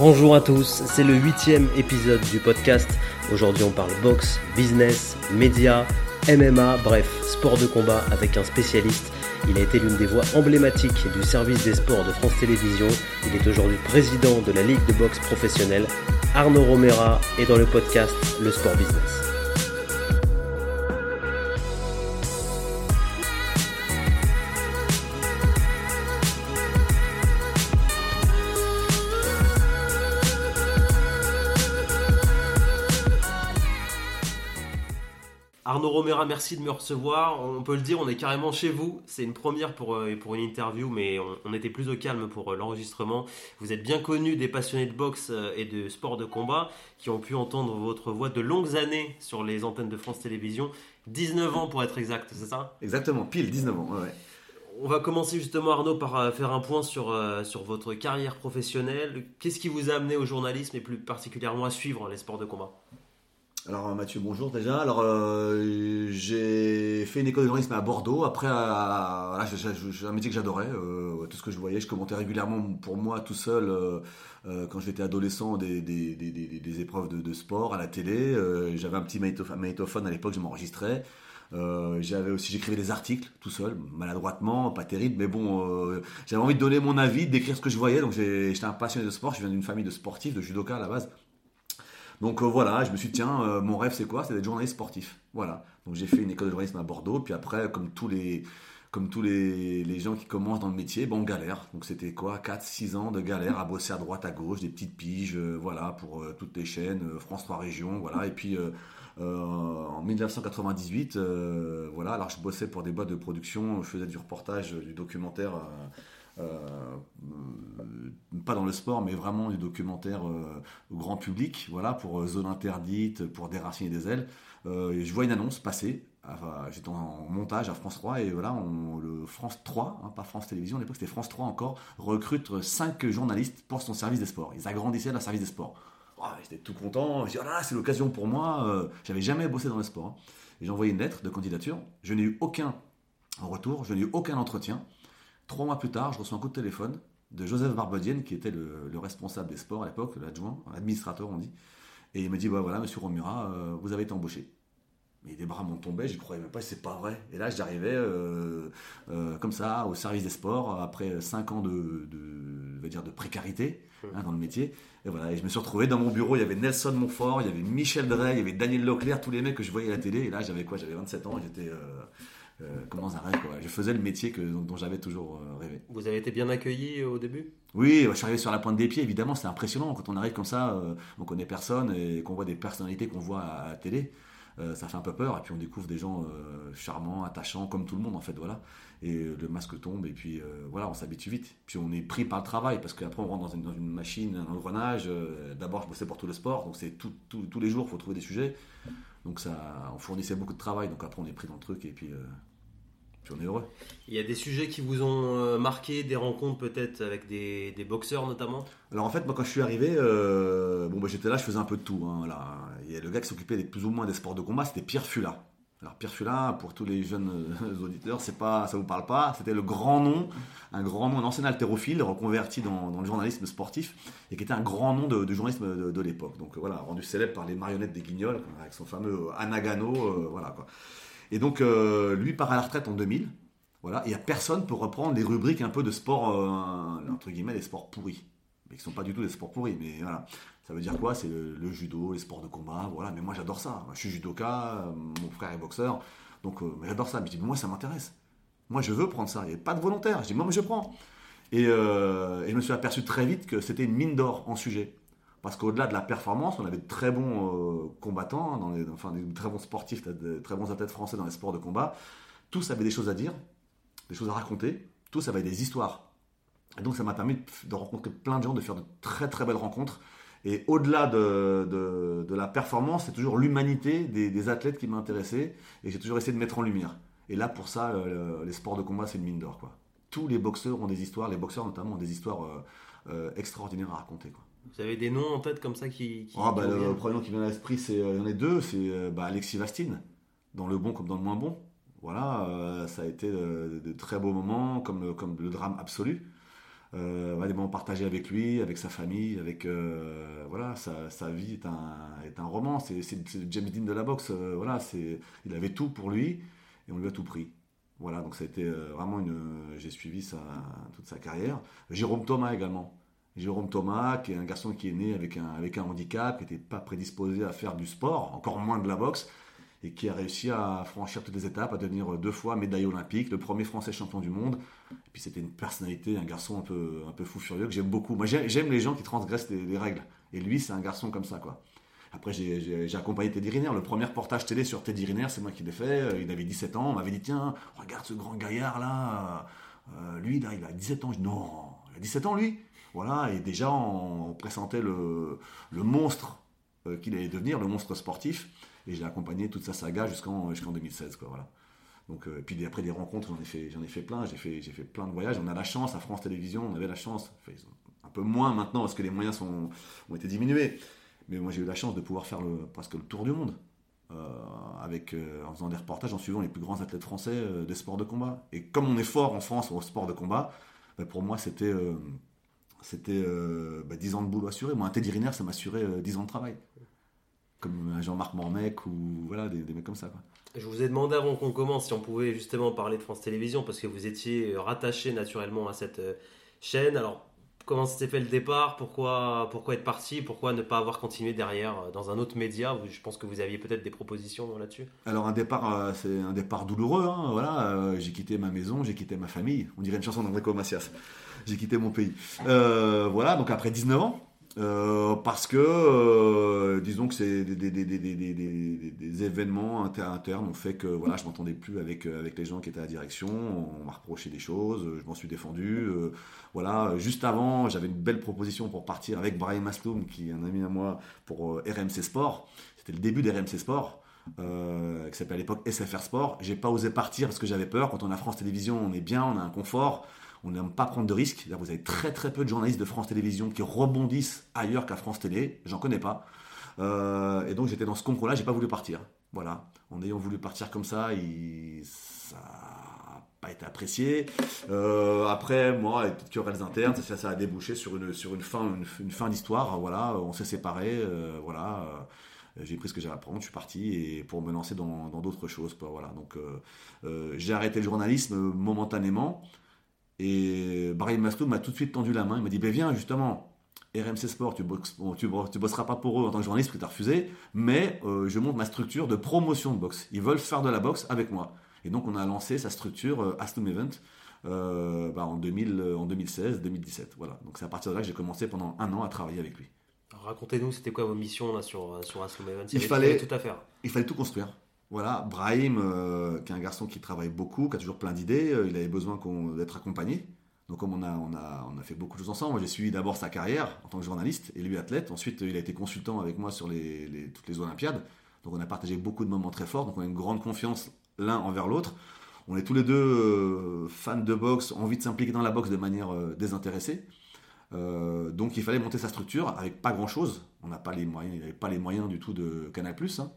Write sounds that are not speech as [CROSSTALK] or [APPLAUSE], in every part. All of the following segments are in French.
Bonjour à tous, c'est le huitième épisode du podcast. Aujourd'hui on parle boxe, business, médias, MMA, bref, sport de combat avec un spécialiste. Il a été l'une des voix emblématiques du service des sports de France Télévisions. Il est aujourd'hui président de la Ligue de boxe professionnelle. Arnaud Romera est dans le podcast Le Sport Business. Romera, merci de me recevoir. On peut le dire, on est carrément chez vous. C'est une première pour, euh, pour une interview, mais on, était plus au calme pour euh, l'enregistrement. Vous êtes bien connu des passionnés de boxe euh, et de sport de combat qui ont pu entendre votre voix de longues années sur les antennes de France Télévisions. 19 ans pour être exact, c'est ça? Exactement, pile 19 ans. On va commencer justement Arnaud par faire un point sur, sur votre carrière professionnelle. Qu'est-ce qui vous a amené au journalisme et plus particulièrement à suivre les sports de combat? Alors Mathieu, bonjour déjà. Alors euh, j'ai fait une école de journalisme à Bordeaux. Après, j'ai un métier que j'adorais. Euh, tout ce que je voyais, je commentais régulièrement pour moi tout seul euh, quand j'étais adolescent des, épreuves de, sport à la télé. j'avais un petit magnétophone à l'époque, je m'enregistrais. j'avais aussi j'écrivais des articles tout seul, maladroitement, pas terrible, mais bon, j'avais envie de donner mon avis, d'écrire ce que je voyais. Donc j'étais un passionné de sport. Je viens d'une famille de sportifs, de judoka à la base. Donc euh, voilà, je me suis dit, tiens, euh, mon rêve c'est quoi? C'est d'être journaliste sportif. Voilà. Donc j'ai fait une école de journalisme à Bordeaux, puis après, comme tous les, comme tous les, les gens qui commencent dans le métier, bon, on galère. Donc c'était quoi? 4-6 ans de galère à bosser à droite, à gauche, des petites piges, euh, voilà, pour toutes les chaînes, France 3 Régions, voilà. Et puis en 1998, voilà, alors je bossais pour des boîtes de production, je faisais du reportage, du documentaire pas dans le sport, mais vraiment du documentaire euh, au grand public, voilà, pour euh, Zone Interdite, pour Déraciner des ailes. je vois une annonce passer j'étais en montage à France 3 et voilà, le France 3, hein, pas France Télévisions, à l'époque c'était France 3 encore, recrute 5 journalistes pour son service des sports. Ils agrandissaient leur service des sports. j'étais tout content, je dis, oh là, c'est l'occasion pour moi, j'avais jamais bossé dans le sport. Hein. Et j'ai envoyé une lettre de candidature, je n'ai eu aucun retour, je n'ai eu aucun entretien. Trois mois plus tard, je reçois un coup de téléphone de Joseph Barbedienne, qui était le, responsable des sports à l'époque, l'adjoint, l'administrateur on dit. Et il me dit, voilà, monsieur Romura, euh, vous avez été embauché. Mais des bras m'ont tombé, je croyais même pas, c'est pas vrai. Et là, j'arrivais euh, euh, comme ça au service des sports après cinq ans de, précarité hein, dans le métier. Et voilà, et je me suis retrouvé dans mon bureau. Il y avait Nelson Montfort, il y avait Michel Drey, il y avait Daniel Leclerc, tous les mecs que je voyais à la télé. Et là, j'avais quoi? J'avais 27 ans, j'étais comment ça rêve quoi. Je faisais le métier que, dont, j'avais toujours euh, rêvé. Vous avez été bien accueilli euh, au début? Oui, je suis arrivé sur la pointe des pieds, évidemment, c'est impressionnant quand on arrive comme ça, on connaît personne et qu'on voit des personnalités qu'on voit à, la télé. ça fait un peu peur et puis on découvre des gens charmants, attachants, comme tout le monde en fait, voilà. Et le masque tombe et puis voilà, on s'habitue vite. Puis on est pris par le travail parce qu'après on rentre dans une, dans une machine, un engrenage. D'abord, je bossais pour tout le sport, donc c'est tous les jours, il faut trouver des sujets. Donc ça, on fournissait beaucoup de travail, donc après on est pris dans le truc et puis on est heureux. Il y a des sujets qui vous ont euh, marqué, des rencontres peut-être avec des, boxeurs notamment? Alors en fait, moi quand je suis arrivé, euh, bon, bah, j'étais là, je faisais un peu de tout. Hein, Il y a le gars qui s'occupait plus ou moins des sports de combat, c'était Pierre Fula. Alors Pierre Fula, pour tous les jeunes euh, auditeurs, c'est pas, ça vous parle pas. C'était le grand nom, un grand nom, un ancien haltérophile reconverti dans, le journalisme sportif et qui était un grand nom de, journalisme de, l'époque. Donc voilà, rendu célèbre par les marionnettes des Guignols avec son fameux Anagano, voilà quoi. Et donc, euh, lui part à la retraite en 2000. Voilà, il n'y a personne pour reprendre les rubriques un peu de sport, euh, entre guillemets, des sports pourris. Mais qui ne sont pas du tout des sports pourris. Mais voilà, ça veut dire quoi? C'est le, judo, les sports de combat, voilà. Mais moi, j'adore ça. Je suis judoka, euh, mon frère est boxeur. Donc, j'adore ça. Mais je dis, moi, ça m'intéresse. Moi, je veux prendre ça. Il n'y a pas de volontaire. Je dis, moi, je prends. Et, et, je me suis aperçu très vite que c'était une mine d'or en sujet. Parce qu'au-delà de la performance, on avait de très bons euh, combattants, les, enfin des très bons sportifs, de très bons athlètes français dans les sports de combat. Tous avaient des choses à dire, des choses à raconter, tous avaient des histoires. Et donc ça m'a permis de rencontrer plein de gens, de faire de très très belles rencontres. Et au-delà de, la performance, c'est toujours l'humanité des, athlètes qui m'intéressait. Et j'ai toujours essayé de mettre en lumière. Et là, pour ça, euh, les sports de combat, c'est une mine d'or. Tous les boxeurs ont des histoires, les boxeurs notamment ont des histoires euh, extraordinaires à raconter. Vous avez des noms en tête comme ça qui. ah, bah, le premier nom qui vient à l'esprit, c'est, euh, il y en a deux, c'est euh, bah, Alexis Vastine, dans le bon comme dans le moins bon. Voilà, euh, ça a été de, très beaux moments, comme, comme le drame absolu. euh, des moments partagés avec lui, avec sa famille, avec euh, voilà, sa, vie est un, est un roman. C'est, le James Dean de la boxe. Voilà, c'est, il avait tout pour lui et on lui a tout pris. Voilà, donc ça a été vraiment une. J'ai suivi sa, toute sa carrière. Jérôme Thomas également. Jérôme Thomas, qui est un garçon qui est né avec un, avec un handicap, qui n'était pas prédisposé à faire du sport, encore moins de la boxe, et qui a réussi à franchir toutes les étapes, à devenir deux fois médaille olympique, le premier Français champion du monde. Et puis c'était une personnalité, un garçon un peu, un peu fou furieux que j'aime beaucoup. Moi j'aime les gens qui transgressent les, règles. Et lui c'est un garçon comme ça quoi. Après j'ai accompagné Teddy Riner. Le premier portage télé sur Teddy Riner, c'est moi qui l'ai fait. Il avait 17 ans. On m'avait dit tiens, regarde ce grand gaillard là. Euh, lui là, il a 17 ans. Je dis non, il a 17 ans lui. Voilà, et déjà on présentait le, le monstre euh, qu'il allait devenir, le monstre sportif. Et j'ai accompagné toute sa saga jusqu'en jusqu'en 2016. Quoi, voilà. Donc, euh, puis après des rencontres, j'en ai fait, j'en ai fait plein. J'ai fait, fait plein de voyages. On a la chance à France Télévisions, on avait la chance. un peu moins maintenant parce que les moyens ont été diminués. Mais moi, j'ai eu la chance de pouvoir faire presque le tour du monde. Euh, avec, en faisant des reportages, en suivant les plus grands athlètes français des sports de combat. Et comme on est fort en France au sport de combat, bah, pour moi, c'était c'était 10 bah, ans de boulot assuré. Moi, un Teddy Riner, ça m'assurait 10 ans de travail comme un Jean-Marc Mormec ou voilà, des, mecs comme ça. Quoi. Je vous ai demandé avant qu'on commence si on pouvait justement parler de France Télévisions parce que vous étiez rattaché naturellement à cette euh, chaîne. Alors, comment s'est fait le départ? Pourquoi, pourquoi être parti? Pourquoi ne pas avoir continué derrière euh, dans un autre média? Je pense que vous aviez peut-être des propositions là-dessus. Alors, un départ, euh, c'est un départ douloureux. Hein, voilà, j'ai quitté ma maison, j'ai quitté ma famille. On dirait une chanson d'Enrico Macias. J'ai quitté mon pays. voilà, donc après 19 ans. Euh, parce que, euh, disons que c'est des, des, des, des, événements internes ont fait que voilà, je m'entendais plus avec, euh, avec les gens qui étaient à la direction, on m'a reproché des choses, je m'en suis défendu. voilà, juste avant, j'avais une belle proposition pour partir avec Brian Masloum, qui est un ami à moi, pour RMC Sport. C'était le début d'RMC Sport. qui s'appelait à l'époque SFR Sport. J'ai pas osé partir parce que j'avais peur. Quand on a France Télévisions, on est bien, on a un confort on n'aime pas prendre de risques. Vous avez très très peu de journalistes de France Télévisions qui rebondissent ailleurs qu'à France Télé. J'en connais pas. Euh, et donc j'étais dans ce concours-là, j'ai pas voulu partir. Voilà. En ayant voulu partir comme ça, ça n'a pas été apprécié. Euh, après, moi, avec petites querelles internes, ça, ça, a débouché sur une, sur une fin, une, fin d'histoire. Voilà, on s'est séparés. Euh, voilà j'ai pris ce que j'avais à prendre, je suis parti et pour me lancer dans d'autres choses. Voilà. Donc j'ai arrêté le journalisme momentanément. Et Brahim Maslow m'a tout de suite tendu la main. Il m'a dit ben Viens, justement, RMC Sport, tu, tu, bosseras pas pour eux en tant que journaliste parce que tu as refusé, mais euh, je monte ma structure de promotion de boxe. Ils veulent faire de la boxe avec moi. Et donc, on a lancé sa structure euh, Aston Event euh, bah, en, 2000, en 2016-2017. Voilà. Donc, c'est à partir de là que j'ai commencé pendant un an à travailler avec lui. Racontez-nous, c'était quoi vos missions là, sur, sur Aston Event? Il, fallait tout à faire. Il fallait tout construire. Voilà, Brahim, euh, qui est un garçon qui travaille beaucoup, qui a toujours plein d'idées, euh, il avait besoin d'être accompagné. Donc comme on a, fait beaucoup de choses ensemble, j'ai suivi d'abord sa carrière en tant que journaliste et lui athlète. Ensuite, il a été consultant avec moi sur toutes les Olympiades. Donc on a partagé beaucoup de moments très forts. Donc on a une grande confiance l'un envers l'autre. On est tous les deux euh, fans de boxe, envie de s'impliquer dans la boxe de manière désintéressée. donc il fallait monter sa structure avec pas grand chose. On n'a pas les moyens, il n'avait pas les moyens du tout de Canal+. Hein.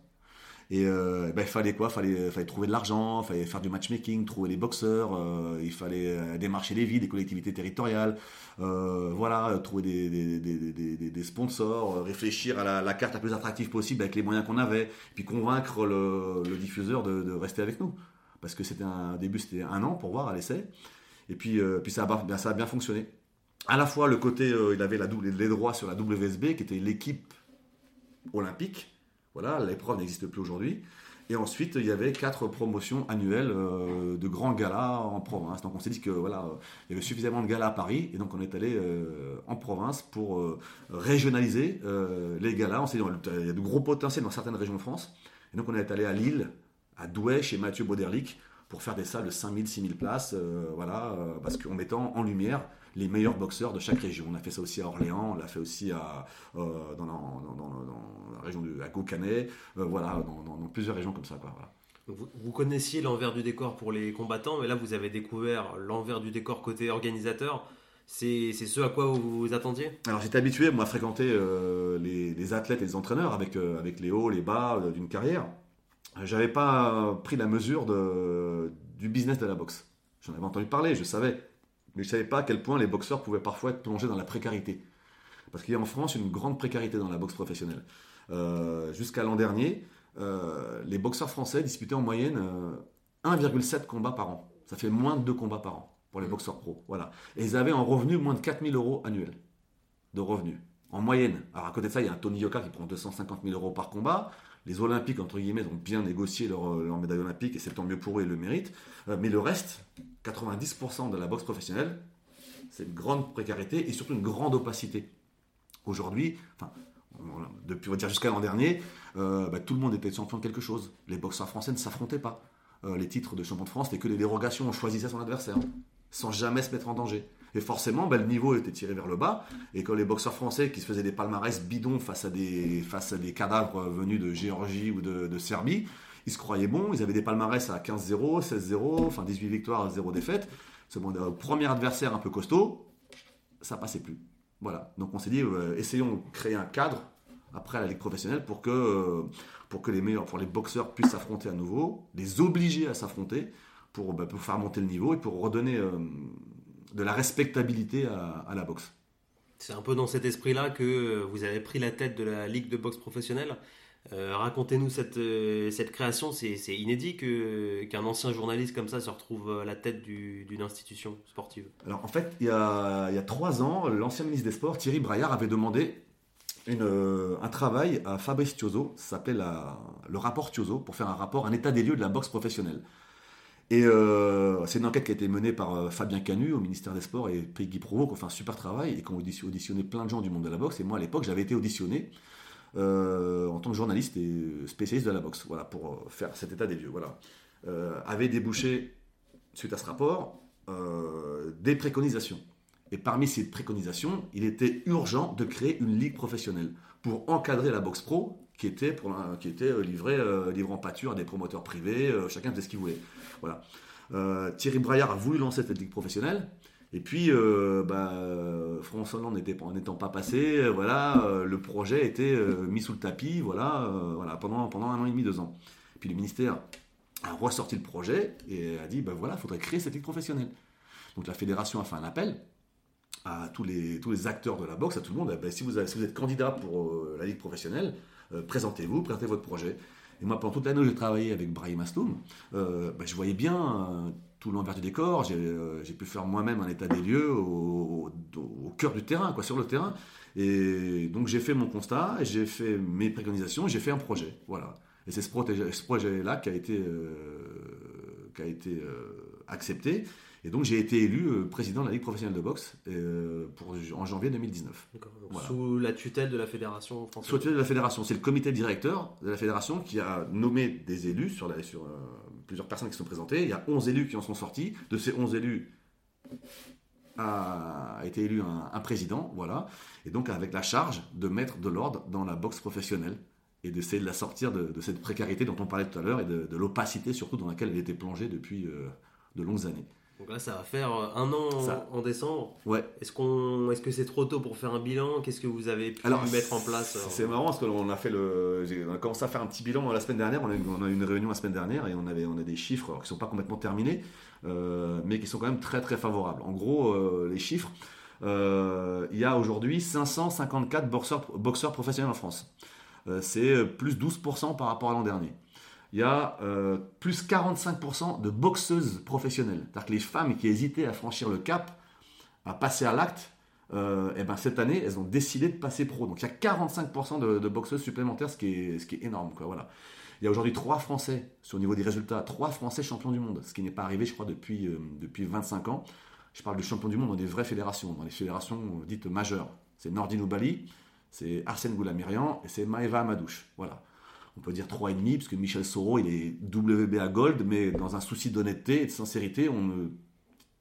Et euh, ben, il fallait quoi? Fallait, fallait trouver de l'argent, il fallait faire du matchmaking, trouver les boxeurs, euh, il fallait euh, démarcher les villes, les collectivités territoriales, voilà, trouver des, sponsors, réfléchir à la, carte la plus attractive possible avec les moyens qu'on avait, puis convaincre le, diffuseur de, rester avec nous. Parce que c'était un début, c'était un an pour voir à l'essai. Et puis, puis ça, a, ça a bien fonctionné. À la fois, le côté, il avait la les droits sur la WSB, qui était l'équipe olympique, voilà, l'épreuve n'existe plus aujourd'hui. Et ensuite, il y avait quatre promotions annuelles euh, de grands galas en province. Donc on s'est dit que voilà, il y avait suffisamment de galas à Paris, et donc on est allé euh, en province pour euh, régionaliser les galas. On s'est dit il y a de gros potentiels dans certaines régions de France. Et donc on est allé à Lille, à Douai, chez Mathieu Bauderlic, pour faire des salles de 5000, 6000 places, voilà, parce qu'en mettant en lumière les meilleurs boxeurs de chaque région. On a fait ça aussi à Orléans, on l'a fait aussi à, euh, dans, la, région de à Gaucanet, euh, voilà, dans, plusieurs régions comme ça. Quoi, Vous, connaissiez l'envers du décor pour les combattants, mais là vous avez découvert l'envers du décor côté organisateur. C'est ce à quoi vous vous attendiez? Alors j'étais habitué moi, à fréquenter euh, les, athlètes et les entraîneurs avec, avec les hauts, les bas d'une carrière. J'avais pas pris la mesure de, du business de la boxe. J'en avais entendu parler, je savais Mais je ne savais pas à quel point les boxeurs pouvaient parfois être plongés dans la précarité. Parce qu'il y a en France une grande précarité dans la boxe professionnelle. Euh, jusqu'à l'an dernier, euh, les boxeurs français disputaient en moyenne 1,7 combats par an. Ça fait moins de 2 combats par an pour les boxeurs pro. Voilà. Et ils avaient en revenu moins de 4000 euros annuels de revenus. En moyenne. Alors à côté de ça, il y a un Tony Yoka qui prend 250 000 euros par combat. Les Olympiques, entre guillemets, ont bien négocié leur, médaille olympique et c'est tant mieux pour eux, ils le méritent. Euh, mais le reste, 90% de la boxe professionnelle, c'est une grande précarité et surtout une grande opacité. Aujourd'hui, enfin, depuis, on va dire jusqu'à l'an dernier, euh, bah, tout le monde était champion de quelque chose. Les boxeurs français ne s'affrontaient pas. Euh, les titres de champion de France, c'était que des dérogations, on choisissait son adversaire, sans jamais se mettre en danger. Et forcément, bah, le niveau était tiré vers le bas. Et quand les boxeurs français qui se faisaient des palmarès bidons face à des, cadavres venus de Géorgie ou de, Serbie, ils se croyaient bons. Ils avaient des palmarès à 15-0, 16-0, enfin 18 victoires, 0 défaites. Ce euh, premier adversaire un peu costaud, ça passait plus. Voilà. Donc on s'est dit, euh, essayons de créer un cadre après la ligue professionnelle pour que, euh, pour que les meilleurs, pour les boxeurs puissent s'affronter à nouveau, les obliger à s'affronter pour, bah, pour, faire monter le niveau et pour redonner de la respectabilité à, la boxe. C'est un peu dans cet esprit-là que vous avez pris la tête de la Ligue de boxe professionnelle. Euh, racontez-nous cette, euh, cette création, c'est inédit qu'un ancien journaliste comme ça se retrouve à la tête d'une institution sportive. Alors en fait, il y a, il y a trois ans, l'ancien ministre des Sports, Thierry Braillard, avait demandé une, euh, un travail à Fabrice Tiozo, ça s'appelle le rapport Tiozo, pour faire un rapport, un état des lieux de la boxe professionnelle. Et euh, c'est une enquête qui a été menée par euh, Fabien Canu au ministère des Sports et Peggy Provo qui ont fait un super travail et qui ont auditionné plein de gens du monde de la boxe. Et moi, à l'époque, j'avais été auditionné euh, en tant que journaliste et spécialiste de la boxe, voilà, pour faire cet état des lieux. Voilà. avait débouché, suite à ce rapport, des préconisations. Et parmi ces préconisations, il était urgent de créer une ligue professionnelle pour encadrer la boxe pro qui était, qui était euh, livré, euh, livré en pâture à des promoteurs privés, euh, chacun faisait ce qu'il voulait. Voilà. Thierry Braillard a voulu lancer cette ligue professionnelle. Et puis, bah, François Hollande n'étant pas passé, voilà, le projet était mis sous le tapis, voilà, voilà, pendant, pendant un an et demi, deux ans. Puis le ministère a ressorti le projet et a dit, ben voilà, il faudrait créer cette ligue professionnelle. Donc la fédération a fait un appel à tous les, tous les acteurs de la boxe, à tout le monde. Ben, si, vous êtes candidat pour la ligue professionnelle, présentez-vous, présentez votre projet. Et moi, pendant toute l'année où j'ai travaillé avec Brahim Asloum, euh, bah, je voyais bien euh, tout l'envers du décor. J'ai pu faire moi-même un état des lieux au, cœur du terrain, quoi, sur le terrain. Et donc j'ai fait mon constat, j'ai fait mes préconisations, j'ai fait un projet. Voilà. Et c'est ce, projet-là qui a été, qui a été accepté. Et donc j'ai été élu euh, président de la Ligue professionnelle de boxe euh, pour, en janvier 2019. Sous la tutelle de la fédération française Sous la tutelle de la fédération. C'est le comité directeur de la fédération qui a nommé des élus sur, la, sur euh, plusieurs personnes qui sont présentées. Il y a 11 élus qui en sont sortis. De ces 11 élus, a été élu un, président, voilà, et donc avec la charge de mettre de l'ordre dans la boxe professionnelle et d'essayer de la sortir de, cette précarité dont on parlait tout à l'heure et de, l'opacité surtout dans laquelle elle était plongée depuis de longues années. Donc là, ça va faire euh, un an en, décembre. Ouais. Est-ce qu'on, est-ce que c'est trop tôt pour faire un bilan? Qu'est-ce que vous avez pu mettre en place euh, C'est marrant parce qu'on a fait le, on a commencé à faire un petit bilan la semaine dernière. On a, eu une réunion la semaine dernière et on avait, on a des chiffres qui sont pas complètement terminés, euh, mais qui sont quand même très très favorables. En gros, les chiffres, il y a aujourd'hui 554 boxeurs, boxeurs professionnels en France. c'est plus 12% par rapport à l'an dernier il y a euh, plus 45% de boxeuses professionnelles. C'est-à-dire que les femmes qui hésitaient à franchir le cap, à passer à l'acte, euh, et ben cette année, elles ont décidé de passer pro. Donc il y a 45% de, boxeuses supplémentaires, ce qui est, énorme. Voilà. Il y a aujourd'hui trois Français, sur le niveau des résultats, trois Français champions du monde, ce qui n'est pas arrivé, je crois, depuis, euh, depuis 25 ans. Je parle de champions du monde dans des vraies fédérations, dans les fédérations dites majeures. C'est Nordino Bali, c'est Arsène Goulamirian et c'est Maeva Amadouche. Voilà on peut dire 3,5, parce que Michel Soro, il est WBA Gold, mais dans un souci d'honnêteté et de sincérité, on ne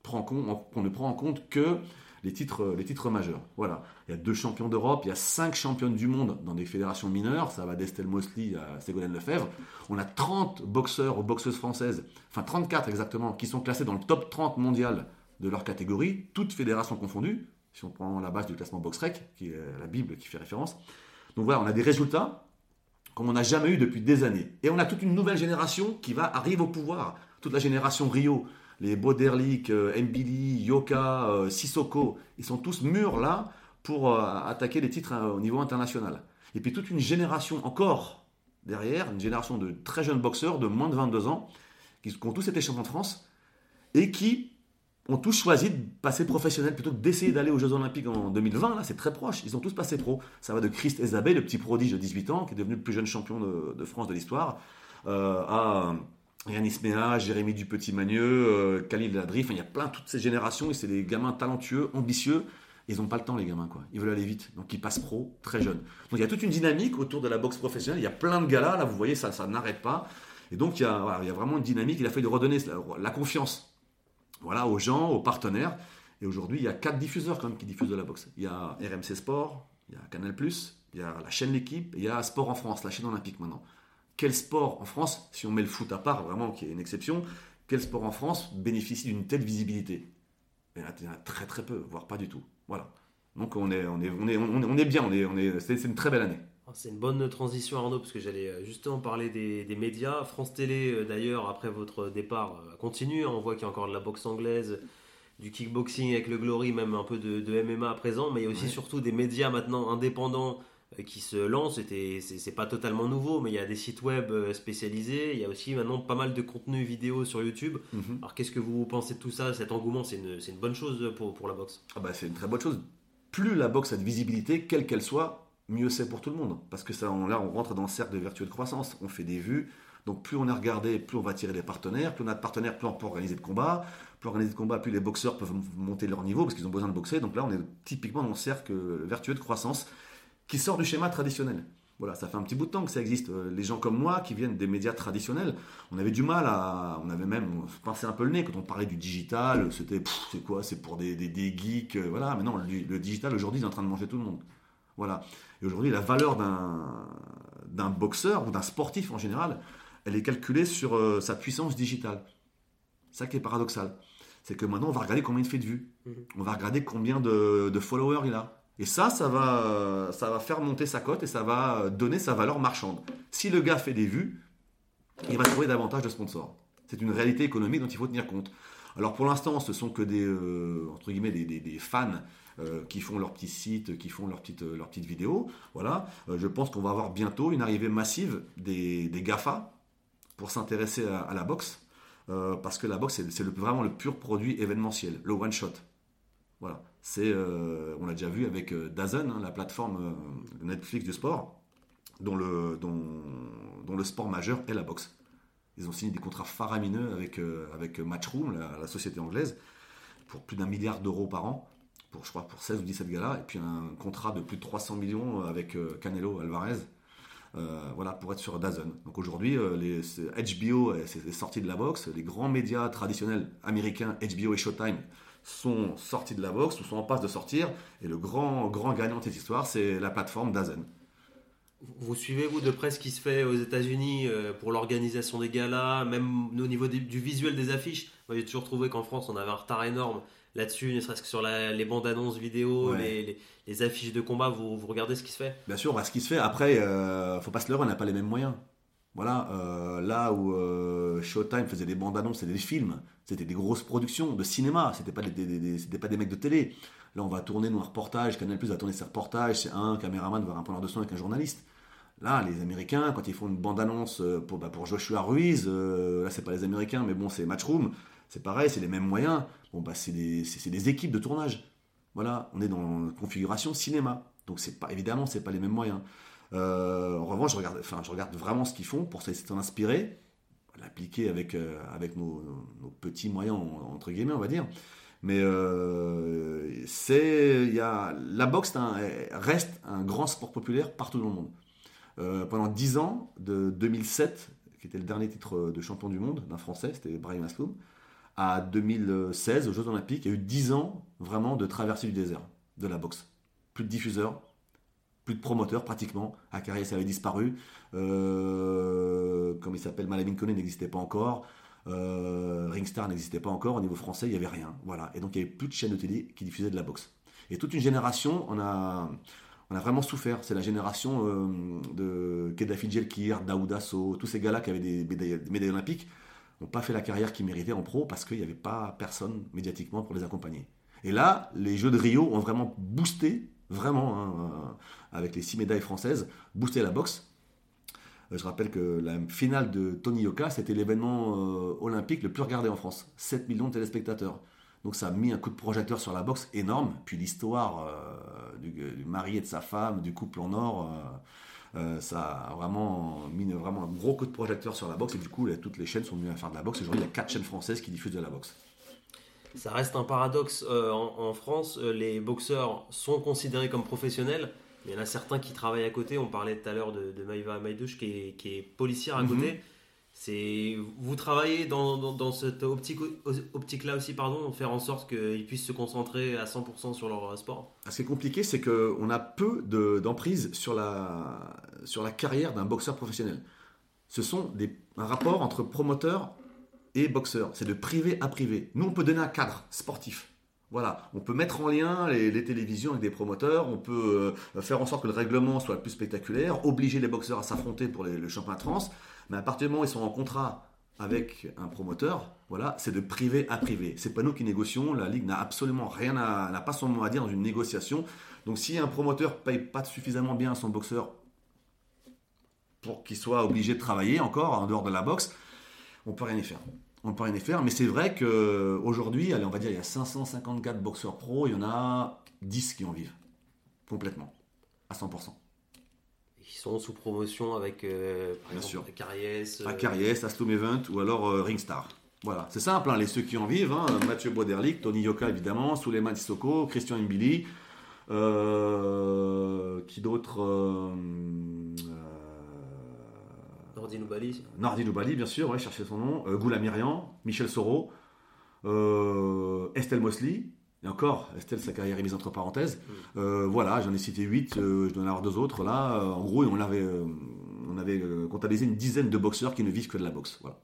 prend, en compte que les titres, les titres majeurs. Voilà. Il y a deux champions d'Europe, il y a cinq championnes du monde dans des fédérations mineures, ça va d'Estelle Mosley à Ségolène Lefebvre. On a 30 boxeurs ou boxeuses françaises, enfin 34 exactement, qui sont classés dans le top 30 mondial de leur catégorie, toutes fédérations confondues, si on prend la base du classement BoxRec, qui est la Bible qui fait référence. Donc voilà, on a des résultats, comme on n'a jamais eu depuis des années. Et on a toute une nouvelle génération qui va arriver au pouvoir. Toute la génération Rio, les Boderlik, euh, Mbili, Yoka, euh, Sissoko, ils sont tous mûrs là pour euh, attaquer les titres au niveau international. Et puis toute une génération encore derrière, une génération de très jeunes boxeurs de moins de 22 ans, qui, ont tous été champions de France et qui ont tous choisi de passer professionnel plutôt que d'essayer d'aller aux Jeux Olympiques en 2020. Là, c'est très proche. Ils ont tous passé pro. Ça va de Christ Ezabé, le petit prodige de 18 ans, qui est devenu le plus jeune champion de, France de l'histoire, à Yannis Mea, Jérémy Dupetit-Magneux, euh, Khalil Ladri, il y a plein, toutes ces générations, et c'est des gamins talentueux, ambitieux, ils n'ont pas le temps les gamins, quoi. Ils veulent aller vite, donc ils passent pro très jeunes. Donc il y a toute une dynamique autour de la boxe professionnelle, il y a plein de galas, là vous voyez, ça, ça n'arrête pas. Et donc il y a vraiment une dynamique, il a fallu redonner la, confiance voilà, aux gens, aux partenaires. Et aujourd'hui, il y a quatre diffuseurs quand même qui diffusent de la boxe. Il y a RMC Sport, il y a Canal+, il y a la chaîne L'équipe, il y a Sport en France, la chaîne olympique maintenant quel sport en France, si on met le foot à part, vraiment, qui est une exception, quel sport en France bénéficie d'une telle visibilité? Il y en a très très peu, voire pas du tout. Voilà. Donc on est, on est, on est, on est, bien, on est, on est, c'est une très belle année. Ah, c'est une bonne transition Arnaud, parce que j'allais euh, justement parler des, médias. France Télé, euh, d'ailleurs, après votre départ, euh, continue. On voit qu'il y a encore de la boxe anglaise, du kickboxing avec le Glory, même un peu de, MMA à présent, mais il y a aussi surtout des médias maintenant indépendants qui se lance. C'est pas totalement nouveau, mais il y a des sites web spécialisés. Il y a aussi maintenant pas mal de contenu vidéo sur YouTube. Mhm. Alors qu'est-ce que vous pensez de tout ça Cet engouement, c'est une, une, bonne chose pour, pour la boxe? Ah bah, C'est une très bonne chose. Plus la boxe a de visibilité, quelle qu'elle soit, mieux c'est pour tout le monde. Parce que ça, on, là, on rentre dans le cercle de vertueux de croissance. On fait des vues. Donc plus on est regardé, plus on va attirer des partenaires. Plus on a de partenaires, plus on peut organiser de combats. Plus on organise de combats, plus les boxeurs peuvent monter leur niveau parce qu'ils ont besoin de boxer. Donc là, on est typiquement dans le cercle vertueux de croissance qui sort du schéma traditionnel. Voilà, ça fait un petit bout de temps que ça existe. Euh, les gens comme moi qui viennent des médias traditionnels, on avait du mal à. On avait même pincé un peu le nez quand on parlait du digital. C'était. C'est quoi? C'est pour des, des, geeks. Euh, voilà, mais non, le, digital aujourd'hui est en train de manger tout le monde. Voilà. Et aujourd'hui, la valeur d'un boxeur ou d'un sportif en général, elle est calculée sur euh, sa puissance digitale. Ça qui est paradoxal. C'est que maintenant, on va regarder combien il fait de vues. Mmh. On va regarder combien de, de followers il a. Et ça, ça va, ça va faire monter sa cote et ça va donner sa valeur marchande. Si le gars fait des vues, il va trouver davantage de sponsors. C'est une réalité économique dont il faut tenir compte. Alors pour l'instant, ce sont que des, euh, entre guillemets, des, fans euh, qui font leur petit site, qui font leur petite, leur petite vidéo. Voilà. Euh, je pense qu'on va avoir bientôt une arrivée massive des, GAFA pour s'intéresser à, la boxe. parce que la boxe, c'est vraiment le pur produit événementiel, le one shot. Voilà c'est, euh, on l'a déjà vu avec euh, Dazen, hein, la plateforme euh, Netflix du sport, dont le, dont, le sport majeur est la boxe. Ils ont signé des contrats faramineux avec, avec Matchroom, la, société anglaise, pour plus d'un milliard d'euros par an, pour, je crois, pour 16 ou 17 galas, et puis un contrat de plus de 300 millions avec Canelo Alvarez. voilà, pour être sur Dazen. Donc aujourd'hui, les, HBO est sorti de la boxe, les grands médias traditionnels américains, HBO et Showtime, sont sortis de la boxe ou sont en passe de sortir. Et le grand, grand gagnant de cette histoire, c'est la plateforme Dazen. Vous suivez, vous, de près ce qui se fait aux États-Unis euh, pour l'organisation des galas, même au niveau du visuel des affiches? Moi, j'ai toujours trouvé qu'en France, on avait un retard énorme là-dessus, ne serait-ce que sur les bandes annonces vidéo, les, affiches de combat. Vous, regardez ce qui se fait? Bien sûr, bah, ce qui se fait. Après, euh, faut pas se leurrer, on n'a pas les mêmes moyens. Voilà, euh, là où euh, Showtime faisait des bandes annonces et des films, c'était des grosses productions de cinéma, c'était pas des, c'était pas des mecs de télé. Là, on va tourner nos reportages, Canal Plus va tourner ses reportages, c'est un caméraman va un preneur de son avec un journaliste. Là, les Américains, quand ils font une bande annonce euh, pour, bah, pour Joshua Ruiz, là c'est pas les Américains, mais bon, c'est Matchroom, c'est pareil, c'est les mêmes moyens. Bon, bah, c'est des, des équipes de tournage. Voilà, on est dans configuration cinéma. Donc, c'est pas, évidemment, c'est pas les mêmes moyens. Euh, en revanche, je regarde, enfin, je regarde vraiment ce qu'ils font pour s'en inspirer, l'appliquer avec, euh, avec nos, petits moyens, entre guillemets, on va dire. Mais euh, y a, la boxe reste un grand sport populaire partout dans le monde. pendant 10 ans, de 2007, qui était le dernier titre de champion du monde d'un Français, c'était Brian Asloum, à 2016, aux Jeux Olympiques, il y a eu 10 ans vraiment de traversée du désert, de la boxe. Plus de diffuseurs, plus de promoteurs pratiquement. Akari ça avait disparu. Euh, comme il s'appelle, Malavin Kone n'existait pas encore. Euh, Ringstar n'existait pas encore. Au niveau français, il n'y avait rien. Voilà. Et donc il n'y avait plus de chaînes de télé qui diffusaient de la boxe. Et toute une génération, on a, on a vraiment souffert. C'est la génération euh, de Kedafi Jelkir, Daouda So, tous ces gars-là qui avaient des médailles, olympiques. N'ont pas fait la carrière qu'ils méritaient en pro parce qu'il n'y avait pas personne médiatiquement pour les accompagner. Et là, les Jeux de Rio ont vraiment boosté, vraiment, hein, avec les six médailles françaises, boosté la boxe. Euh, je rappelle que la finale de Tony Yoka, c'était l'événement euh, olympique le plus regardé en France. 7 millions de téléspectateurs. Donc ça a mis un coup de projecteur sur la boxe énorme. Puis l'histoire euh, du, mari et de sa femme, du couple en or, ça a vraiment mis vraiment un gros coup de projecteur sur la boxe. Et du coup, toutes les chaînes sont venues à faire de la boxe. Aujourd'hui, il y a quatre chaînes françaises qui diffusent de la boxe. Ça reste un paradoxe en, France. les boxeurs sont considérés comme professionnels il y en a certains qui travaillent à côté. On parlait tout à l'heure de, de Maïva Maïdouche qui est, qui est policière à côté. Mhm. C'est vous travaillez dans, dans, cette optique, optique là aussi pardon, faire en sorte qu'ils puissent se concentrer à 100% sur leur sport? Ce qui est compliqué, c'est qu'on a peu d'emprise sur, la, sur la carrière d'un boxeur professionnel. Ce sont des, un rapport entre promoteur et boxeur. C'est de privé à privé. Nous, on peut donner un cadre sportif. Voilà, on peut mettre en lien les, télévisions avec des promoteurs, on peut euh, faire en sorte que le règlement soit le plus spectaculaire, obliger les boxeurs à s'affronter pour le championnat France, mais à partir du moment où ils sont en contrat avec un promoteur, voilà, c'est de privé à privé. C'est pas nous qui négocions, la ligue n'a absolument rien à, n'a pas son mot à dire dans une négociation. Donc si un promoteur paye pas suffisamment bien son boxeur pour qu'il soit obligé de travailler encore en dehors de la boxe, on peut rien y faire on peut rien y faire. Mais c'est vrai qu'aujourd'hui, on va dire, il y a 554 boxeurs pro, il y en a 10 qui en vivent. Complètement. À 100%. Ils sont sous promotion avec, euh, par Bien sûr. Euh, Astum Event ou alors euh, Ringstar. Voilà, c'est simple, hein, les ceux qui en vivent, hein, Mathieu Boderlic, Tony Yoka évidemment, Suleiman Sissoko, Christian Mbili, qui d'autres Nardi Noubali. bien sûr, ouais, cherchez son nom. Euh, Goula Myrian, Michel Soro, euh, Estelle Mosley. Et encore, Estelle, sa carrière est mise entre parenthèses. Mm. Euh, voilà, j'en ai cité 8, je dois en avoir deux autres là. en gros, on avait, on avait comptabilisé une dizaine de boxeurs qui ne vivent que de la boxe. Voilà.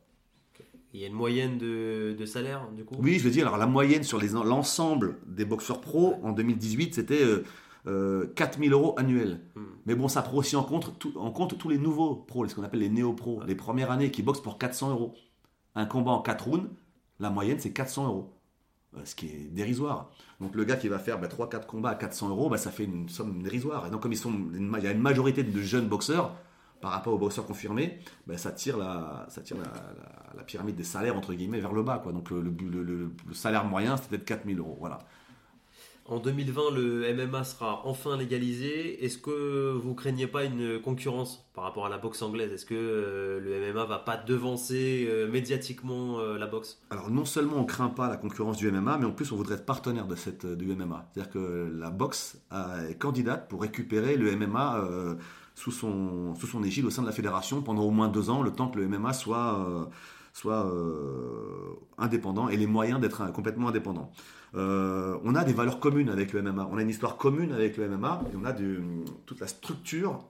Il y a une moyenne de, de, salaire, du coup? Oui, je veux dire, alors la moyenne sur l'ensemble des boxeurs pro en 2018, c'était 4000 euros annuels. Hmm. Mais bon, ça prend aussi en compte, en compte tous les nouveaux pros, ce qu'on appelle les néo-pros, les premières années qui boxent pour 400 euros. Un combat en 4 rounds, la moyenne c'est 400 euros. Euh, ce qui est dérisoire. Donc le gars qui va faire 3-4 bah, combats à 400 euros, bah, ça fait une somme dérisoire. Et donc comme ils sont, il y a une majorité de jeunes boxeurs, par rapport aux boxeurs confirmés, bah, ça tire, la, ça tire la, pyramide des salaires entre guillemets vers le bas. Quoi. Donc le, le, le salaire moyen, c'était peut-être 4000 euros. Voilà. En 2020, le MMA sera enfin légalisé. Est-ce que vous craignez pas une concurrence par rapport à la boxe anglaise? Est-ce que euh, le MMA va pas devancer euh, médiatiquement euh, la boxe? Alors non seulement on craint pas la concurrence du MMA, mais en plus on voudrait être partenaire de cette du MMA. C'est-à-dire que la boxe est candidate pour récupérer le MMA sous son sous son égide au sein de la fédération pendant au moins deux ans, le temps que le MMA soit soit indépendant et les moyens d'être complètement indépendant. Euh, on a des valeurs communes avec le MMA, on a une histoire commune avec le MMA, et on a toute la structure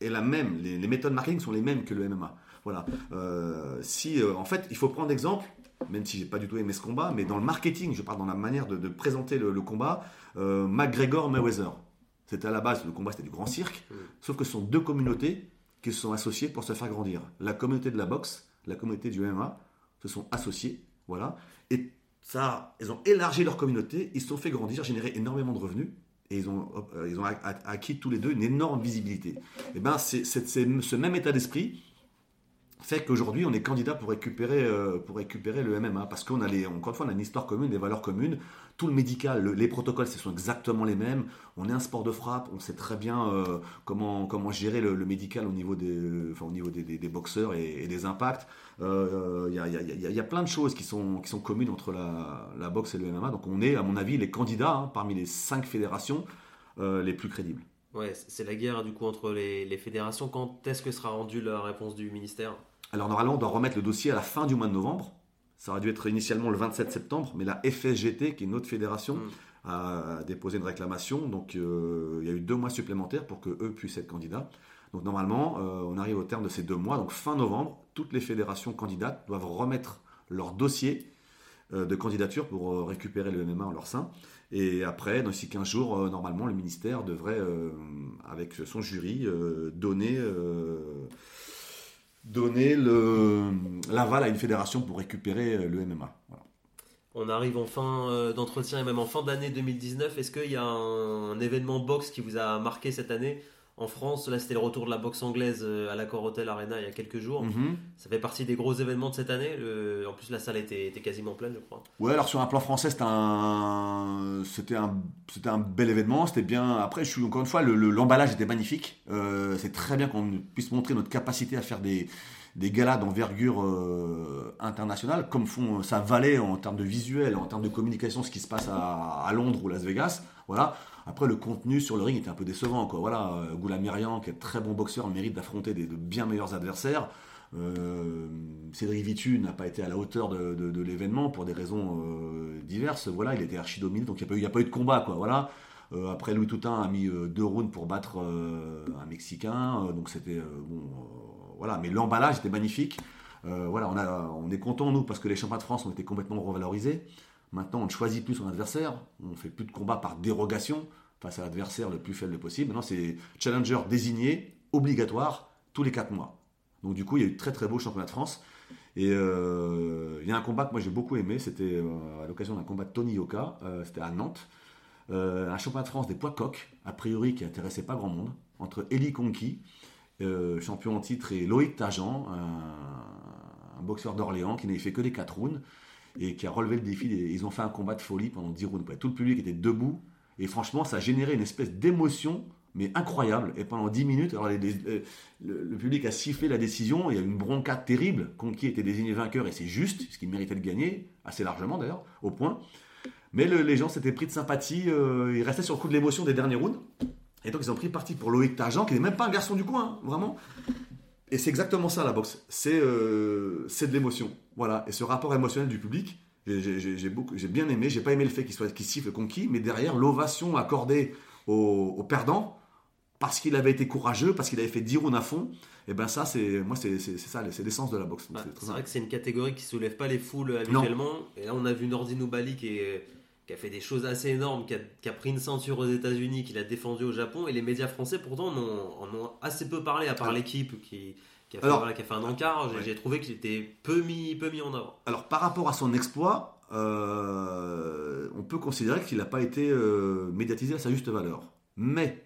est la même, les, méthodes marketing sont les mêmes que le MMA. Voilà. Euh, si, euh, en fait, il faut prendre exemple, même si j'ai pas du tout aimé ce combat, mais dans le marketing, je parle dans la manière de, présenter le, combat, McGregor Mayweather. C'était à la base, le combat c'était du grand cirque, sauf que ce sont deux communautés qui se sont associées pour se faire grandir. La communauté de la boxe, la communauté du MMA se sont associées, voilà, et ça, ils ont élargi leur communauté, ils se sont fait grandir, générer énormément de revenus, et ils ont, euh, ils ont acquis tous les deux une énorme visibilité. Et eh ben, c'est ce même état d'esprit fait qu'aujourd'hui on est candidat pour récupérer, euh, pour récupérer le MMA parce qu'on a les, encore une fois une histoire commune, des valeurs communes, tout le médical, les protocoles ce sont exactement les mêmes, on est un sport de frappe, on sait très bien euh, comment, comment gérer le, médical au niveau des, au niveau des, des, boxeurs et, des impacts. Il euh, y, a, y, y, a, plein de choses qui sont, qui sont communes entre la, la, boxe et le MMA, donc on est à mon avis les candidats hein, parmi les cinq fédérations les plus crédibles. Ouais, c'est la guerre du coup entre les fédérations. Quand est-ce que sera rendue la réponse du ministère? Alors normalement, on doit remettre le dossier à la fin du mois de novembre. Ça aurait dû être initialement le 27 septembre, mais la FSGT, qui est une autre fédération, hmm. a déposé une réclamation. Donc euh, il y a eu deux mois supplémentaires pour qu'eux puissent être candidats. Donc normalement, euh, on arrive au terme de ces deux mois. Donc fin novembre, toutes les fédérations candidates doivent remettre leur dossier euh, de candidature pour récupérer le MMA en leur sein. Et après, dans ces 15 jours, normalement, le ministère devrait, avec son jury, donner donner l'aval à une fédération pour récupérer le MMA. On arrive en fin d'entretien et même en fin d'année 2019. Est-ce qu'il y a un, événement boxe qui vous a marqué cette année? En France. Là, c'était le retour de la boxe anglaise euh, à l'Accor Hotel Arena il y a quelques jours. Mhm. Ça fait partie des gros événements de cette année. En plus, la salle était, quasiment pleine, je crois. Ouais, alors sur un plan français, c'était un, c'était un, c'était un bel événement. C'était bien. Après, je suis encore une fois, l'emballage était magnifique. Euh, c'est très bien qu'on puisse montrer notre capacité à faire des des galas d'envergure euh, internationale, comme font ça valait en termes de visuel, en termes de communication, ce qui se passe à, Londres ou Las Vegas. Voilà. Après, le contenu sur le ring était un peu décevant. Quoi. Voilà, euh, Goulam Myriam, qui est très bon boxeur, mérite d'affronter de bien meilleurs adversaires. Euh, Cédric Vitu n'a pas été à la hauteur de, l'événement pour des raisons euh, diverses. Voilà, il était archi dominé, donc il n'y a, pas eu de combat. Quoi. Voilà. après, Louis Toutain a mis deux rounds pour battre un Mexicain, donc c'était bon. Voilà, mais l'emballage était magnifique. voilà, on, est content nous parce que les championnats de France ont été complètement revalorisés. Maintenant, on ne choisit plus son adversaire, on fait plus de combat par dérogation face à l'adversaire le plus faible possible. Maintenant, c'est challenger désigné, obligatoire, tous les 4 mois. Donc du coup, il y a eu très très beaux championnats de France. Et euh, il y a un combat que moi j'ai beaucoup aimé, c'était euh, à l'occasion d'un combat de Tony Yoka, euh, c'était à Nantes. un championnat de France des poids coqs, a priori qui intéressait pas grand monde, entre Eli Conki, champion en titre, et Loïc Tajan, un, un boxeur d'Orléans qui n'avait fait que des 4 rounds et qui a relevé le défi. Ils ont fait un combat de folie pendant 10 rounds. Tout le public était debout et franchement, ça a généré une espèce d'émotion, mais incroyable. Et pendant 10 minutes, alors euh, le, public a sifflé la décision. Il y a eu une broncade terrible. Conquis était désigné vainqueur et c'est juste, ce qu'il méritait de gagner, assez largement d'ailleurs, au point. Mais les gens s'étaient pris de sympathie. Euh, ils restaient sur le coup de l'émotion des derniers rounds. Et donc ils ont pris parti pour Loïc Targent, qui n'est même pas un garçon du coin, hein, vraiment. Et c'est exactement ça la boxe. C'est euh, de l'émotion. Voilà. Et ce rapport émotionnel du public, j'ai bien aimé. J'ai pas aimé le fait qu'il soit qu'il siffle conquis, mais derrière l'ovation accordée au, perdant parce qu'il avait été courageux, parce qu'il avait fait 10 rounds à fond. Et ben ça, c'est moi, c'est ça, c'est l'essence de la boxe. Bah, c'est vrai que c'est une catégorie qui soulève pas les foules habituellement. Et là, on a vu Nordino Bali qui, qui a fait des choses assez énormes, qui a, qui a pris une ceinture aux États-Unis, qui l'a défendu au Japon. Et les médias français, pourtant, en ont, en ont assez peu parlé, à part ah. l'équipe qui qui a, fait, un encart, j'ai trouvé qu'il était peu mis, peu mis en avant. Alors par rapport à son exploit, euh, on peut considérer qu'il n'a pas été euh, médiatisé à sa juste valeur. Mais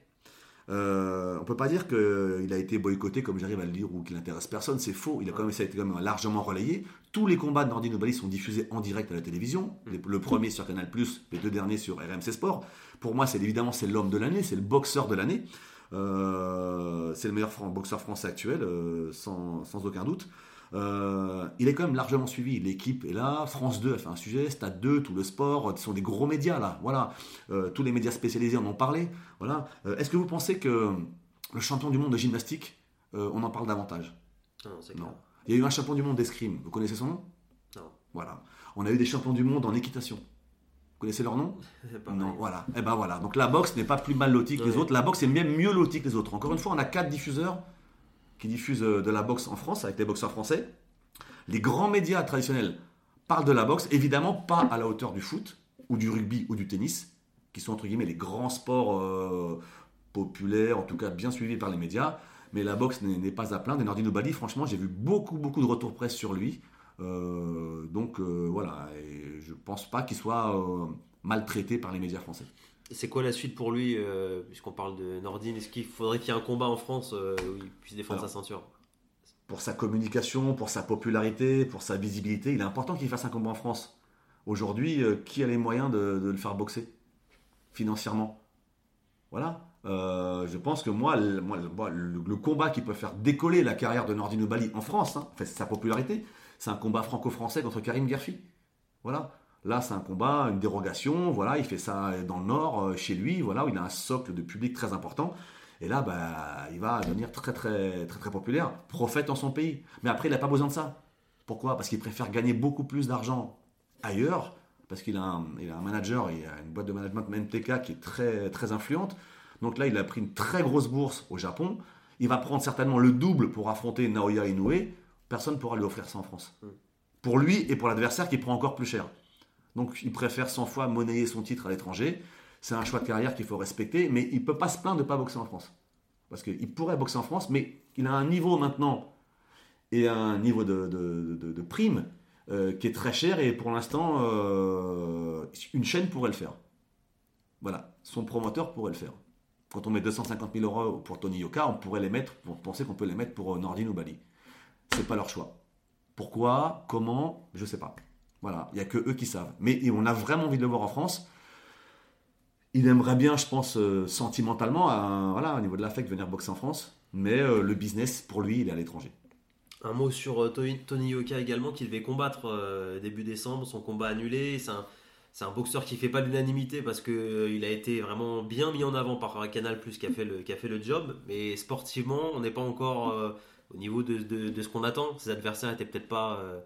euh, on peut pas dire qu'il a été boycotté, comme j'arrive à le dire, ou qu'il n'intéresse personne. C'est faux. Il a quand même, ça a été quand même largement relayé. Tous les combats de Nordine Bali sont diffusés en direct à la télévision. Mm. Le premier sur Canal+, les deux derniers sur RMC Sport. Pour moi, c'est évidemment c'est l'homme de l'année, c'est le boxeur de l'année. Euh, c'est le meilleur boxeur français actuel, euh, sans, aucun doute. Euh, il est quand même largement suivi. L'équipe est là. France 2 a fait un sujet. Stade 2, tout le sport. Ce sont des gros médias là. Voilà. tous les médias spécialisés en ont parlé. Voilà. Est-ce que vous pensez que le champion du monde de gymnastique, on en parle davantage? Non, non. Il y a eu un champion du monde d'escrime. Vous connaissez son nom? Non. Voilà. On a eu des champions du monde en équitation. Vous connaissez leur nom? [LAUGHS] Non, voilà. Et eh ben voilà. Donc la boxe n'est pas plus mal lotie que les autres. La boxe est même mieux lotie que les autres. Encore une fois, on a quatre diffuseurs qui diffusent euh, de la boxe en France avec les boxeurs français. Les grands médias traditionnels parlent de la boxe, évidemment pas à la hauteur du foot ou du rugby ou du tennis, qui sont entre guillemets les grands sports euh, populaires, en tout cas bien suivis par les médias. Mais la boxe n'est pas à plaindre. Et Nordino Bali, franchement, j'ai vu beaucoup beaucoup de retours presse sur lui. Euh, donc voilà, et je pense pas qu'il soit maltraité par les médias français. C'est quoi la suite pour lui, puisqu'on parle de Nordine? Est-ce qu'il faudrait qu'il y ait un combat en France où il puisse défendre sa ceinture? Pour sa communication, pour sa popularité, pour sa visibilité, il est important qu'il fasse un combat en France. Aujourd'hui, qui a les moyens de, le faire boxer? Financièrement Voilà. je pense que moi, le, le, combat qui peut faire décoller la carrière de Nordine Bali en France, hein, sa popularité, c'est un combat franco-français contre Karim Gerfi. Voilà. Là, c'est un combat, une dérogation. Voilà, il fait ça dans le Nord, euh, chez lui. Voilà, où il a un socle de public très important. Et là, bah, il va devenir très, très, très, très populaire, prophète dans son pays. Mais après, il n'a pas besoin de ça. Pourquoi? Parce qu'il préfère gagner beaucoup plus d'argent ailleurs, parce qu'il a, un, a un manager, il a une boîte de management MTK qui est très, très influente. Donc là, il a pris une très grosse bourse au Japon. Il va prendre certainement le double pour affronter Naoya Inoue personne ne pourra lui offrir ça en France. Mm. Pour lui et pour l'adversaire qui prend encore plus cher. Donc il préfère 100 fois monnayer son titre à l'étranger. C'est un choix de carrière qu'il faut respecter, mais il ne peut pas se plaindre de ne pas boxer en France. Parce qu'il pourrait boxer en France, mais il a un niveau maintenant et un niveau de, prime euh, qui est très cher et pour l'instant, euh, une chaîne pourrait le faire. Voilà, son promoteur pourrait le faire. Quand on met 250 000 euros pour Tony Yoka, on pourrait les mettre, on pensait qu'on peut les mettre pour Nordine ou Bali. C'est pas leur choix. Pourquoi? Comment? Je sais pas. Voilà, il n'y a que eux qui savent. Mais on a vraiment envie de le voir en France. Il aimerait bien, je pense, euh, sentimentalement, à, voilà, au niveau de l'affect, venir boxer en France. Mais euh, le business, pour lui, il est à l'étranger. Un mot sur euh, Tony Yoka également, qui devait combattre début décembre, son combat annulé. C'est un, boxeur qui fait pas l'unanimité parce que il a été vraiment bien mis en avant par Canal Plus qui a fait le, qui a fait le job. Mais sportivement, on n'est pas encore au niveau de, de, ce qu'on attend. Ses adversaires n'étaient peut-être pas, euh,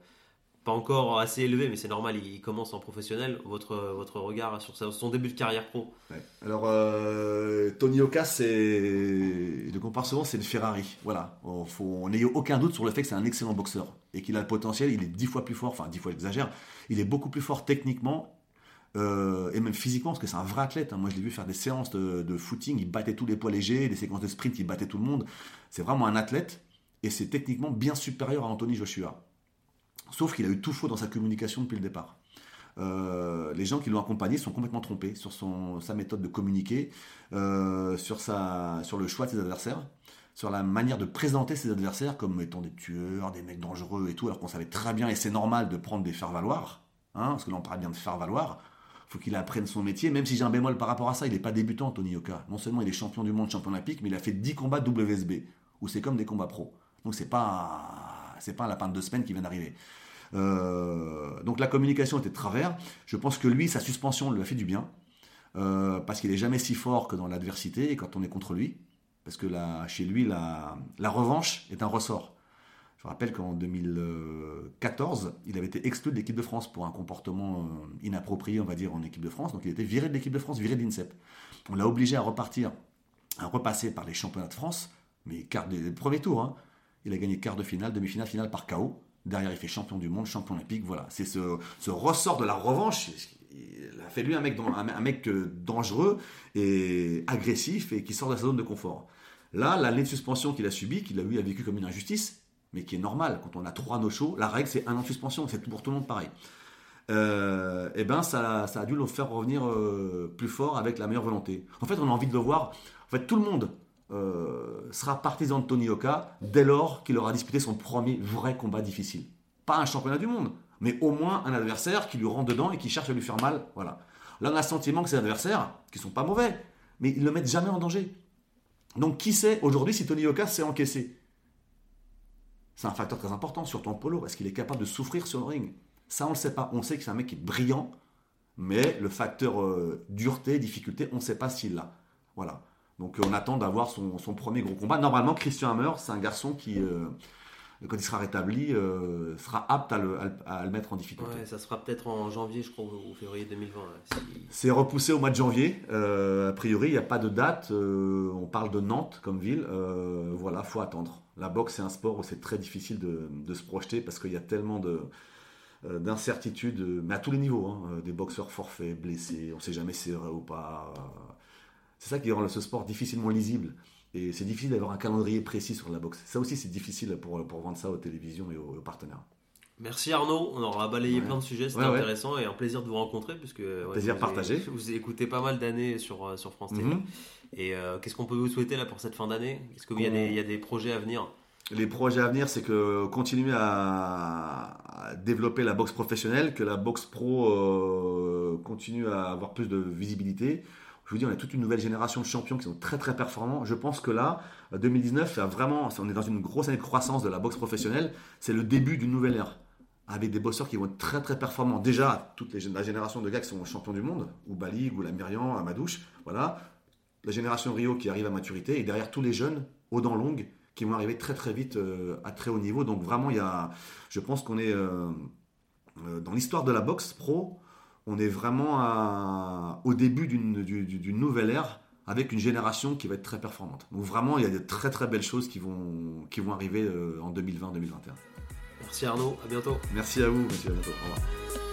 pas encore assez élevés, mais c'est normal, il commence en professionnel. Votre, votre regard sur son début de carrière pro Alors, euh, Tony Oka, c'est. Le compare c'est une Ferrari. Voilà. On n'ait aucun doute sur le fait que c'est un excellent boxeur et qu'il a le potentiel. Il est dix fois plus fort, enfin, dix fois, j'exagère. Il est beaucoup plus fort techniquement euh, et même physiquement, parce que c'est un vrai athlète. Hein. Moi, je l'ai vu faire des séances de, footing, il battait tous les poids légers, des séquences de sprint, il battait tout le monde. C'est vraiment un athlète et c'est techniquement bien supérieur à Anthony Joshua. Sauf qu'il a eu tout faux dans sa communication depuis le départ. Euh, les gens qui l'ont accompagné sont complètement trompés sur son, sa méthode de communiquer, euh, sur, sa, sur le choix de ses adversaires, sur la manière de présenter ses adversaires comme étant des tueurs, des mecs dangereux et tout, alors qu'on savait très bien, et c'est normal de prendre des faire-valoir, hein, parce que là on parle bien de faire-valoir, faut qu'il apprenne son métier, même si j'ai un bémol par rapport à ça, il n'est pas débutant, Tony Yoka. Non seulement il est champion du monde, champion olympique, mais il a fait 10 combats WSB, où c'est comme des combats pro. Donc c'est pas c'est pas un lapin de deux semaines qui vient d'arriver. Euh, donc la communication était de travers. Je pense que lui, sa suspension lui a fait du bien. Euh, parce qu'il est jamais si fort que dans l'adversité et quand on est contre lui. Parce que chez lui, la, la revanche est un ressort. Je rappelle qu'en 2014, il avait été exclu de l'équipe de France pour un comportement euh, inapproprié, on va dire, en équipe de France. Donc il était viré de l'équipe de France, viré de l'INSEP. On l'a obligé à repartir, à repasser par les championnats de France, mais quart des premiers tours. Hein. Il a gagné quart de finale, demi-finale, finale par KO. Derrière, il fait champion du monde, champion olympique. Voilà, c'est ce, ressort de la revanche. Il a fait lui un mec, euh, dangereux et agressif et qui sort de sa zone de confort. Là, l'année de suspension qu'il a subie, qu'il a a vécu comme une injustice, mais qui est normale. Quand on a trois no shows, la règle c'est un an de suspension, c'est pour tout le monde pareil. Euh, et eh ben ça, ça, a dû le faire revenir euh, plus fort avec la meilleure volonté. En fait, on a envie de le voir. En fait, tout le monde euh, sera partisan de Tony Oka dès lors qu'il aura disputé son premier vrai combat difficile. Pas un championnat du monde, mais au moins un adversaire qui lui rentre dedans et qui cherche à lui faire mal. Voilà. Là, on a le sentiment que ces adversaires, qui sont pas mauvais, mais ils ne le mettent jamais en danger. Donc, qui sait aujourd'hui si Tony Oka s'est encaissé? C'est un facteur très important, sur ton polo. Est-ce qu'il est capable de souffrir sur le ring? Ça, on ne le sait pas. On sait que c'est un mec qui est brillant, mais le facteur euh, dureté, difficulté, on ne sait pas s'il l'a. Voilà. Donc on attend d'avoir son, premier gros combat. Normalement, Christian Hammer, c'est un garçon qui, euh, quand il sera rétabli, euh, sera apte à le, mettre en difficulté. ça sera peut-être en janvier, je crois, ou février 2020. C'est repoussé au mois de janvier. Euh, a priori, il n'y a pas de date. on parle de Nantes comme ville. voilà, faut attendre. La boxe, c'est un sport où c'est très difficile de, se projeter parce qu'il y a tellement de d'incertitudes, mais à tous les niveaux, hein. des boxeurs forfaits, blessés, on ne sait jamais si c'est vrai ou pas. C'est ça qui rend ce sport difficilement lisible. Et c'est difficile d'avoir un calendrier précis sur la boxe. Ça aussi, c'est difficile pour, pour vendre ça aux télévisions et aux, partenaires. Merci Arnaud, on aura balayé plein de sujets, c'était intéressant et un plaisir de vous rencontrer puisque plaisir vous partagé. vous écoutez pas mal d'années sur, euh, sur France TV. Mhm. Et euh, qu'est-ce qu'on peut vous souhaiter là pour cette fin d'année? Est-ce qu'il y, y, a des projets à venir? Les projets à venir, c'est que continuer à, développer la boxe professionnelle, que la boxe pro euh, continue à avoir plus de visibilité je vous dis, on a toute une nouvelle génération de champions qui sont très très performants. Je pense que là, 2019, vraiment, on est dans une grosse année de croissance de la boxe professionnelle. C'est le début d'une nouvelle ère avec des bosseurs qui vont être très très performants. Déjà, toute la génération de gars qui sont champions du monde, ou Bali, ou la Myriam, Amadouche, voilà. La génération Rio qui arrive à maturité, et derrière tous les jeunes, aux dents longues, qui vont arriver très très vite euh, à très haut niveau. Donc vraiment, il y a, je pense qu'on est euh, euh, dans l'histoire de la boxe pro, on est vraiment au début d'une nouvelle ère avec une génération qui va être très performante. Donc vraiment, il y a de très très belles choses qui vont, qui vont arriver euh, en 2020-2021. Merci Arnaud, à bientôt. Merci à vous, monsieur, à bientôt. Au revoir.